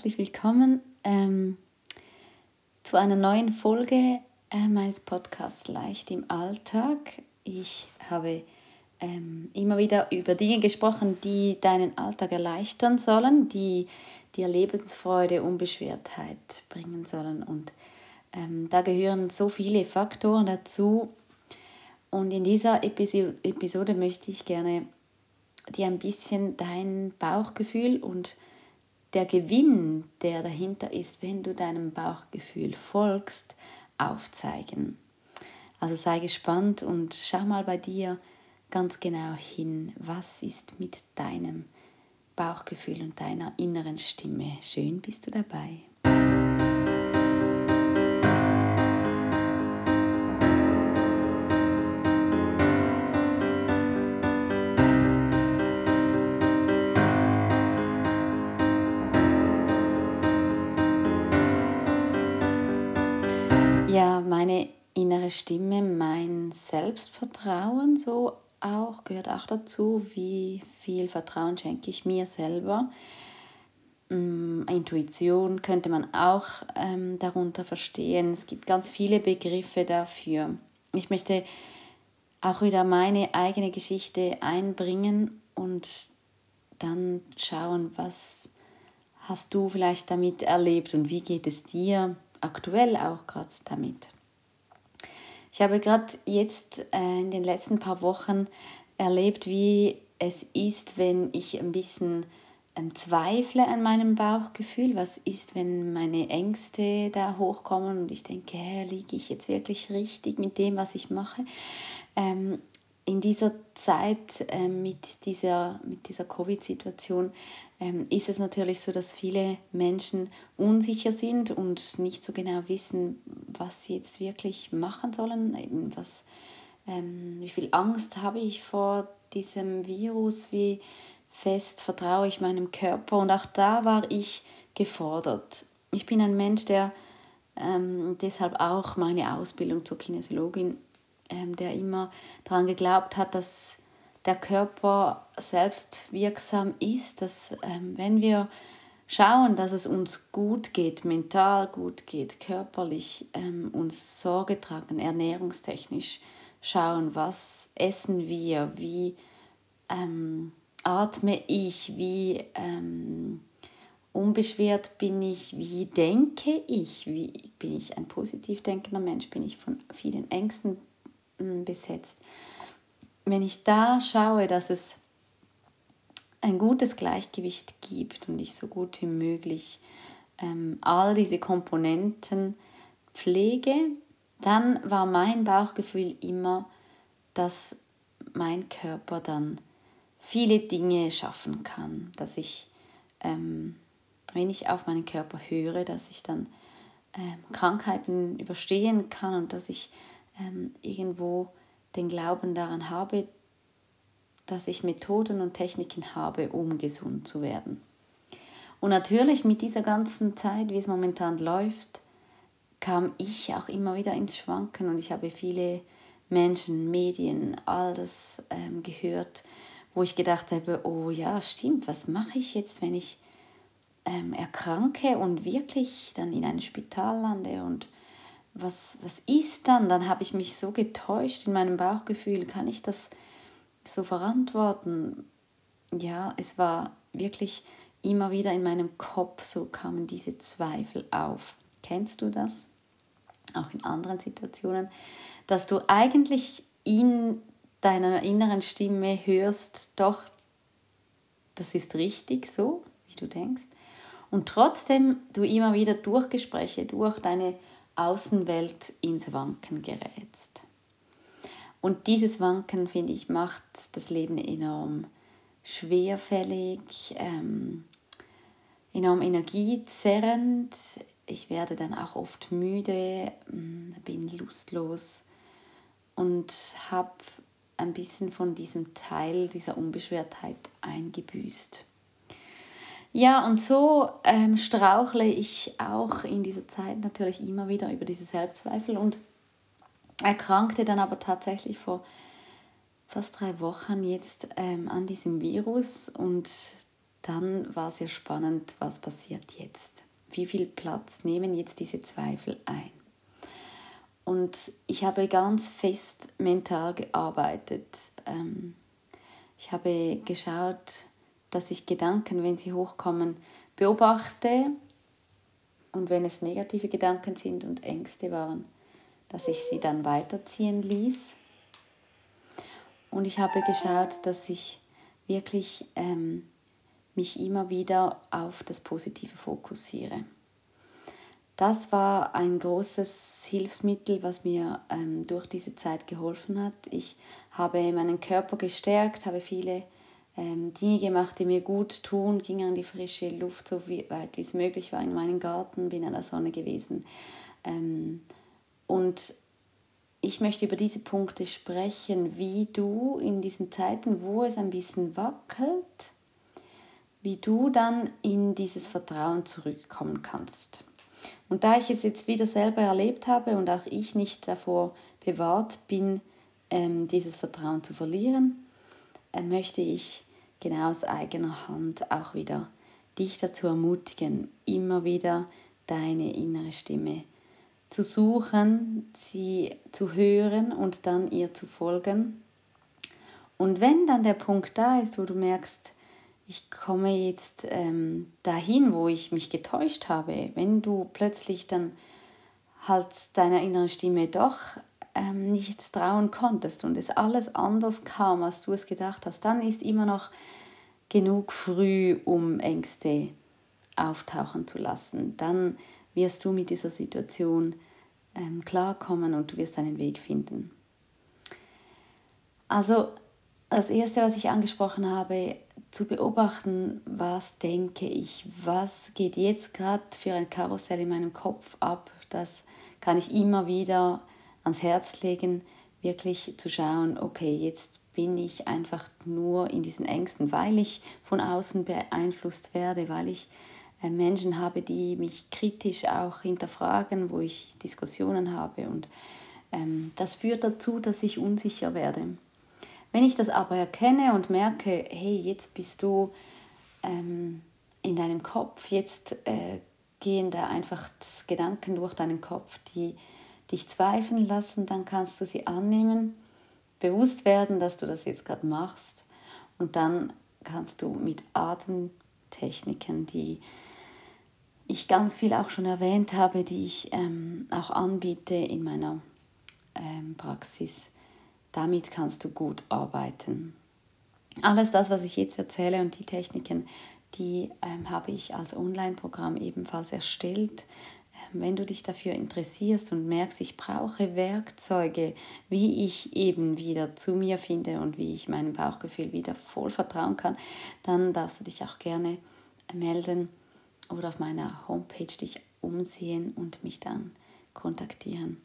herzlich willkommen ähm, zu einer neuen Folge äh, meines Podcasts Leicht im Alltag. Ich habe ähm, immer wieder über Dinge gesprochen, die deinen Alltag erleichtern sollen, die dir Lebensfreude, Unbeschwertheit bringen sollen. Und ähm, da gehören so viele Faktoren dazu. Und in dieser Episode möchte ich gerne dir ein bisschen dein Bauchgefühl und der Gewinn, der dahinter ist, wenn du deinem Bauchgefühl folgst, aufzeigen. Also sei gespannt und schau mal bei dir ganz genau hin, was ist mit deinem Bauchgefühl und deiner inneren Stimme. Schön bist du dabei. Meine innere Stimme, mein Selbstvertrauen so auch, gehört auch dazu, wie viel Vertrauen schenke ich mir selber. Mm, Intuition könnte man auch ähm, darunter verstehen. Es gibt ganz viele Begriffe dafür. Ich möchte auch wieder meine eigene Geschichte einbringen und dann schauen, was hast du vielleicht damit erlebt und wie geht es dir aktuell auch gerade damit. Ich habe gerade jetzt äh, in den letzten paar Wochen erlebt, wie es ist, wenn ich ein bisschen ähm, zweifle an meinem Bauchgefühl. Was ist, wenn meine Ängste da hochkommen und ich denke, liege ich jetzt wirklich richtig mit dem, was ich mache? Ähm, in dieser Zeit äh, mit dieser, mit dieser Covid-Situation ähm, ist es natürlich so, dass viele Menschen unsicher sind und nicht so genau wissen, was sie jetzt wirklich machen sollen, eben was, ähm, wie viel Angst habe ich vor diesem Virus, wie fest vertraue ich meinem Körper? Und auch da war ich gefordert. Ich bin ein Mensch, der ähm, deshalb auch meine Ausbildung zur Kinesiologin, ähm, der immer daran geglaubt hat, dass der Körper selbst wirksam ist, dass ähm, wenn wir schauen, dass es uns gut geht, mental gut geht, körperlich ähm, uns Sorge tragen, ernährungstechnisch schauen, was essen wir, wie ähm, atme ich, wie ähm, unbeschwert bin ich, wie denke ich, wie bin ich ein positiv denkender Mensch, bin ich von vielen Ängsten besetzt. Wenn ich da schaue, dass es ein gutes Gleichgewicht gibt und ich so gut wie möglich ähm, all diese Komponenten pflege, dann war mein Bauchgefühl immer, dass mein Körper dann viele Dinge schaffen kann, dass ich, ähm, wenn ich auf meinen Körper höre, dass ich dann ähm, Krankheiten überstehen kann und dass ich ähm, irgendwo den Glauben daran habe, dass ich Methoden und Techniken habe, um gesund zu werden. Und natürlich mit dieser ganzen Zeit, wie es momentan läuft, kam ich auch immer wieder ins Schwanken und ich habe viele Menschen, Medien, all das ähm, gehört, wo ich gedacht habe, oh ja, stimmt, was mache ich jetzt, wenn ich ähm, erkranke und wirklich dann in ein Spital lande und was, was ist dann? Dann habe ich mich so getäuscht in meinem Bauchgefühl. Kann ich das so verantworten? Ja, es war wirklich immer wieder in meinem Kopf, so kamen diese Zweifel auf. Kennst du das? Auch in anderen Situationen, dass du eigentlich in deiner inneren Stimme hörst, doch, das ist richtig so, wie du denkst. Und trotzdem du immer wieder durch Gespräche, durch deine Außenwelt ins Wanken gerätst. Und dieses Wanken, finde ich, macht das Leben enorm schwerfällig, ähm, enorm energiezerrend. Ich werde dann auch oft müde, mm, bin lustlos und habe ein bisschen von diesem Teil dieser Unbeschwertheit eingebüßt. Ja, und so ähm, strauchle ich auch in dieser Zeit natürlich immer wieder über diese Selbstzweifel und erkrankte dann aber tatsächlich vor fast drei Wochen jetzt ähm, an diesem Virus und dann war sehr spannend, was passiert jetzt. Wie viel Platz nehmen jetzt diese Zweifel ein? Und ich habe ganz fest mental gearbeitet. Ähm, ich habe geschaut, dass ich Gedanken, wenn sie hochkommen, beobachte und wenn es negative Gedanken sind und Ängste waren, dass ich sie dann weiterziehen ließ. Und ich habe geschaut, dass ich wirklich ähm, mich immer wieder auf das Positive fokussiere. Das war ein großes Hilfsmittel, was mir ähm, durch diese Zeit geholfen hat. Ich habe meinen Körper gestärkt, habe viele ähm, Dinge gemacht, die mir gut tun, ging an die frische Luft, so weit wie es möglich war, in meinen Garten, bin an der Sonne gewesen. Ähm, und ich möchte über diese Punkte sprechen, wie du in diesen Zeiten, wo es ein bisschen wackelt, wie du dann in dieses Vertrauen zurückkommen kannst. Und da ich es jetzt wieder selber erlebt habe und auch ich nicht davor bewahrt bin, ähm, dieses Vertrauen zu verlieren, möchte ich genau aus eigener Hand auch wieder dich dazu ermutigen, immer wieder deine innere Stimme zu suchen, sie zu hören und dann ihr zu folgen. Und wenn dann der Punkt da ist, wo du merkst, ich komme jetzt ähm, dahin, wo ich mich getäuscht habe, wenn du plötzlich dann halt deiner inneren Stimme doch ähm, nicht trauen konntest und es alles anders kam, als du es gedacht hast, dann ist immer noch genug früh, um Ängste auftauchen zu lassen. Dann wirst du mit dieser Situation ähm, klarkommen und du wirst deinen Weg finden. Also das Erste, was ich angesprochen habe, zu beobachten, was denke ich, was geht jetzt gerade für ein Karussell in meinem Kopf ab, das kann ich immer wieder ans Herz legen, wirklich zu schauen, okay, jetzt bin ich einfach nur in diesen Ängsten, weil ich von außen beeinflusst werde, weil ich äh, Menschen habe, die mich kritisch auch hinterfragen, wo ich Diskussionen habe und ähm, das führt dazu, dass ich unsicher werde. Wenn ich das aber erkenne und merke, hey, jetzt bist du ähm, in deinem Kopf, jetzt äh, gehen da einfach Gedanken durch deinen Kopf, die dich zweifeln lassen, dann kannst du sie annehmen, bewusst werden, dass du das jetzt gerade machst und dann kannst du mit Atemtechniken, die ich ganz viel auch schon erwähnt habe, die ich ähm, auch anbiete in meiner ähm, Praxis, damit kannst du gut arbeiten. Alles das, was ich jetzt erzähle und die Techniken, die ähm, habe ich als Online-Programm ebenfalls erstellt. Wenn du dich dafür interessierst und merkst, ich brauche Werkzeuge, wie ich eben wieder zu mir finde und wie ich meinem Bauchgefühl wieder voll vertrauen kann, dann darfst du dich auch gerne melden oder auf meiner Homepage dich umsehen und mich dann kontaktieren.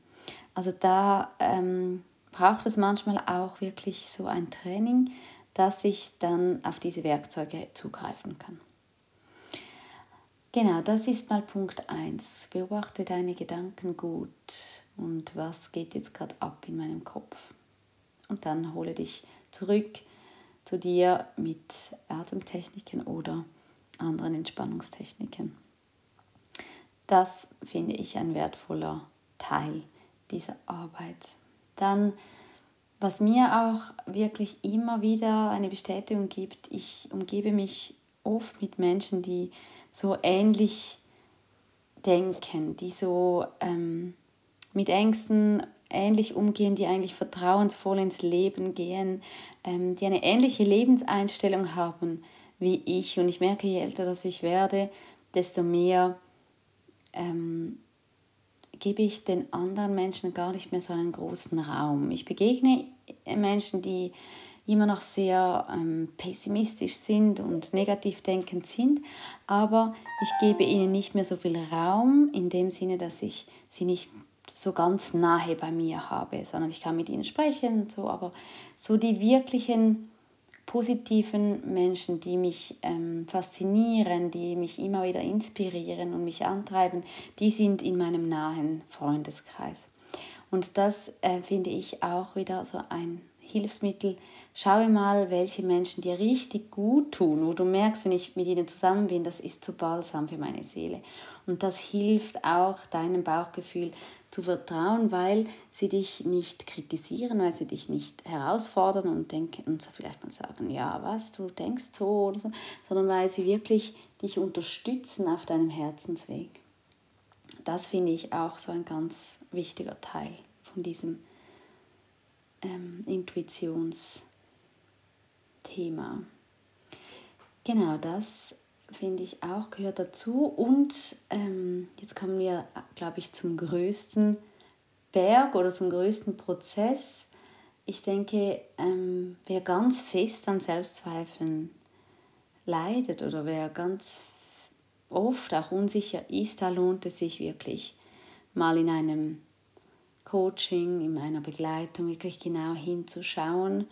Also da ähm, braucht es manchmal auch wirklich so ein Training, dass ich dann auf diese Werkzeuge zugreifen kann. Genau, das ist mal Punkt 1. Beobachte deine Gedanken gut und was geht jetzt gerade ab in meinem Kopf. Und dann hole dich zurück zu dir mit Atemtechniken oder anderen Entspannungstechniken. Das finde ich ein wertvoller Teil dieser Arbeit. Dann, was mir auch wirklich immer wieder eine Bestätigung gibt, ich umgebe mich oft mit Menschen, die so ähnlich denken, die so ähm, mit Ängsten ähnlich umgehen, die eigentlich vertrauensvoll ins Leben gehen, ähm, die eine ähnliche Lebenseinstellung haben wie ich. Und ich merke, je älter das ich werde, desto mehr ähm, gebe ich den anderen Menschen gar nicht mehr so einen großen Raum. Ich begegne Menschen, die immer noch sehr ähm, pessimistisch sind und negativ denkend sind, aber ich gebe ihnen nicht mehr so viel Raum in dem Sinne, dass ich sie nicht so ganz nahe bei mir habe, sondern ich kann mit ihnen sprechen und so, aber so die wirklichen positiven Menschen, die mich ähm, faszinieren, die mich immer wieder inspirieren und mich antreiben, die sind in meinem nahen Freundeskreis. Und das äh, finde ich auch wieder so ein Hilfsmittel, schaue mal, welche Menschen dir richtig gut tun, wo du merkst, wenn ich mit ihnen zusammen bin, das ist so balsam für meine Seele. Und das hilft auch deinem Bauchgefühl zu vertrauen, weil sie dich nicht kritisieren, weil sie dich nicht herausfordern und denken und vielleicht mal sagen, ja, was, du denkst so oder so, sondern weil sie wirklich dich unterstützen auf deinem Herzensweg. Das finde ich auch so ein ganz wichtiger Teil von diesem ähm, Intuitionsthema. Genau, das finde ich auch gehört dazu. Und ähm, jetzt kommen wir, glaube ich, zum größten Berg oder zum größten Prozess. Ich denke, ähm, wer ganz fest an Selbstzweifeln leidet oder wer ganz oft auch unsicher ist, da lohnt es sich wirklich mal in einem Coaching, in meiner Begleitung wirklich genau hinzuschauen,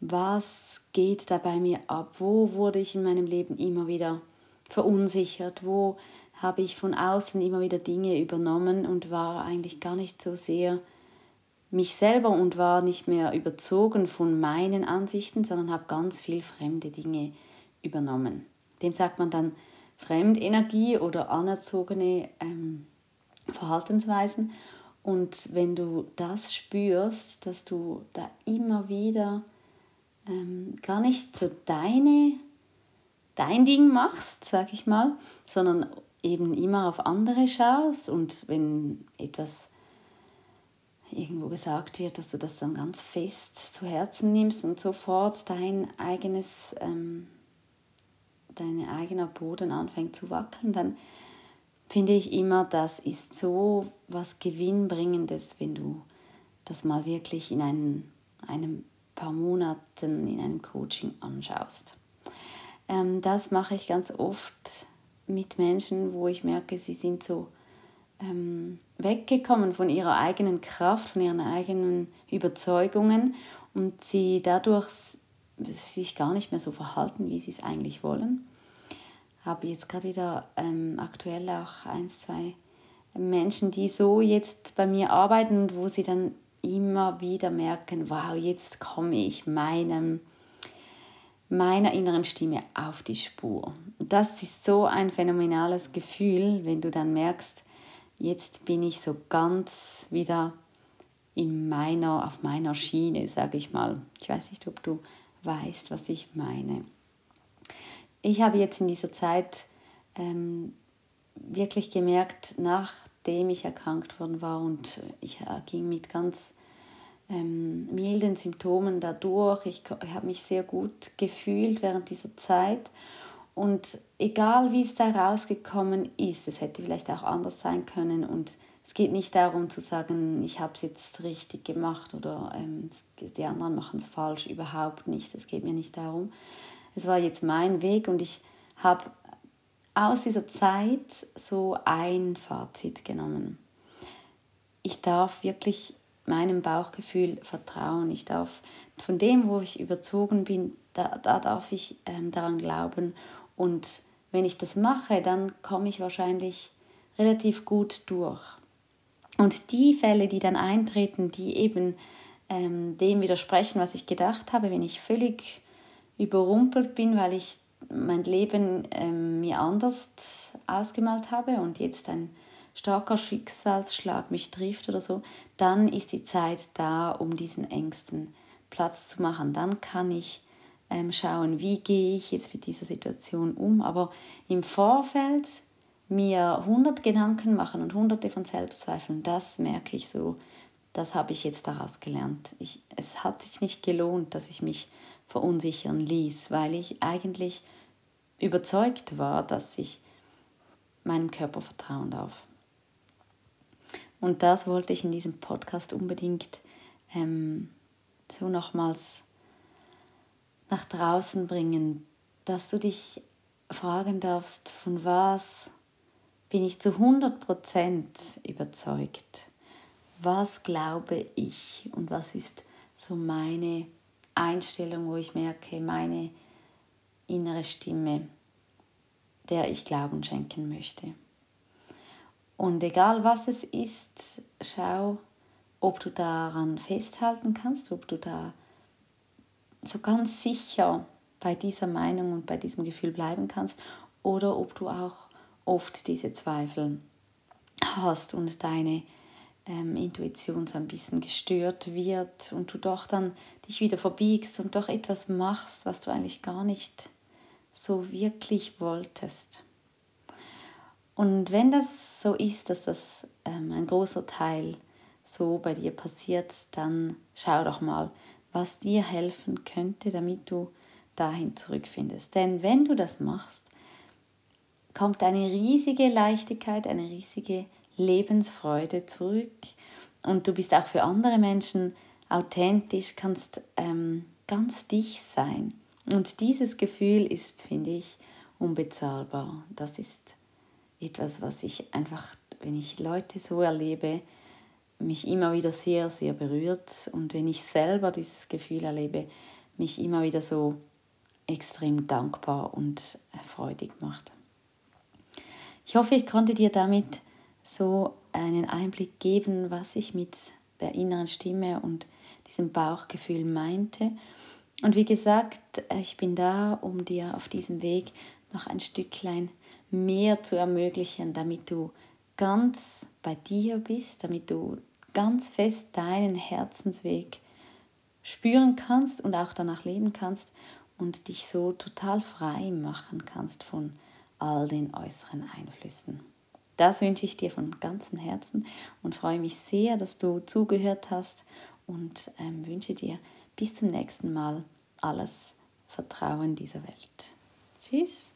was geht da bei mir ab, wo wurde ich in meinem Leben immer wieder verunsichert, wo habe ich von außen immer wieder Dinge übernommen und war eigentlich gar nicht so sehr mich selber und war nicht mehr überzogen von meinen Ansichten, sondern habe ganz viel fremde Dinge übernommen. Dem sagt man dann Fremdenergie oder anerzogene ähm, Verhaltensweisen. Und wenn du das spürst, dass du da immer wieder ähm, gar nicht so deine, dein Ding machst, sag ich mal, sondern eben immer auf andere schaust und wenn etwas irgendwo gesagt wird, dass du das dann ganz fest zu Herzen nimmst und sofort dein eigenes, ähm, dein eigener Boden anfängt zu wackeln, dann finde ich immer, das ist so was Gewinnbringendes, wenn du das mal wirklich in einen, einem paar Monaten in einem Coaching anschaust. Ähm, das mache ich ganz oft mit Menschen, wo ich merke, sie sind so ähm, weggekommen von ihrer eigenen Kraft, von ihren eigenen Überzeugungen und sie dadurch sich gar nicht mehr so verhalten, wie sie es eigentlich wollen habe jetzt gerade wieder ähm, aktuell auch ein, zwei Menschen, die so jetzt bei mir arbeiten und wo sie dann immer wieder merken, wow, jetzt komme ich meinem, meiner inneren Stimme auf die Spur. Das ist so ein phänomenales Gefühl, wenn du dann merkst, jetzt bin ich so ganz wieder in meiner, auf meiner Schiene, sage ich mal. Ich weiß nicht, ob du weißt, was ich meine ich habe jetzt in dieser Zeit ähm, wirklich gemerkt, nachdem ich erkrankt worden war und ich äh, ging mit ganz ähm, milden Symptomen dadurch, ich, ich habe mich sehr gut gefühlt während dieser Zeit. Und egal wie es da rausgekommen ist, es hätte vielleicht auch anders sein können. Und es geht nicht darum zu sagen, ich habe es jetzt richtig gemacht oder ähm, die anderen machen es falsch, überhaupt nicht. Es geht mir nicht darum, es war jetzt mein Weg und ich habe aus dieser Zeit so ein Fazit genommen. Ich darf wirklich meinem Bauchgefühl vertrauen. Ich darf von dem, wo ich überzogen bin, da, da darf ich ähm, daran glauben. Und wenn ich das mache, dann komme ich wahrscheinlich relativ gut durch. Und die Fälle, die dann eintreten, die eben ähm, dem widersprechen, was ich gedacht habe, wenn ich völlig überrumpelt bin, weil ich mein Leben ähm, mir anders ausgemalt habe und jetzt ein starker Schicksalsschlag mich trifft oder so, dann ist die Zeit da, um diesen Ängsten Platz zu machen. Dann kann ich ähm, schauen, wie gehe ich jetzt mit dieser Situation um. Aber im Vorfeld mir 100 Gedanken machen und hunderte von Selbstzweifeln, das merke ich so, das habe ich jetzt daraus gelernt. Ich, es hat sich nicht gelohnt, dass ich mich verunsichern ließ, weil ich eigentlich überzeugt war, dass ich meinem Körper vertrauen darf. Und das wollte ich in diesem Podcast unbedingt ähm, so nochmals nach draußen bringen, dass du dich fragen darfst, von was bin ich zu 100% überzeugt? Was glaube ich und was ist so meine Einstellung, wo ich merke, meine innere Stimme, der ich Glauben schenken möchte. Und egal was es ist, schau, ob du daran festhalten kannst, ob du da so ganz sicher bei dieser Meinung und bei diesem Gefühl bleiben kannst oder ob du auch oft diese Zweifel hast und deine ähm, Intuition so ein bisschen gestört wird und du doch dann dich wieder verbiegst und doch etwas machst, was du eigentlich gar nicht so wirklich wolltest. Und wenn das so ist, dass das ähm, ein großer Teil so bei dir passiert, dann schau doch mal, was dir helfen könnte, damit du dahin zurückfindest. Denn wenn du das machst, kommt eine riesige Leichtigkeit, eine riesige Lebensfreude zurück und du bist auch für andere Menschen authentisch, kannst ähm, ganz dich sein. Und dieses Gefühl ist, finde ich, unbezahlbar. Das ist etwas, was ich einfach, wenn ich Leute so erlebe, mich immer wieder sehr, sehr berührt und wenn ich selber dieses Gefühl erlebe, mich immer wieder so extrem dankbar und freudig macht. Ich hoffe, ich konnte dir damit so einen Einblick geben, was ich mit der inneren Stimme und diesem Bauchgefühl meinte. Und wie gesagt, ich bin da, um dir auf diesem Weg noch ein Stücklein mehr zu ermöglichen, damit du ganz bei dir bist, damit du ganz fest deinen Herzensweg spüren kannst und auch danach leben kannst und dich so total frei machen kannst von all den äußeren Einflüssen. Das wünsche ich dir von ganzem Herzen und freue mich sehr, dass du zugehört hast und ähm, wünsche dir bis zum nächsten Mal alles Vertrauen dieser Welt. Tschüss.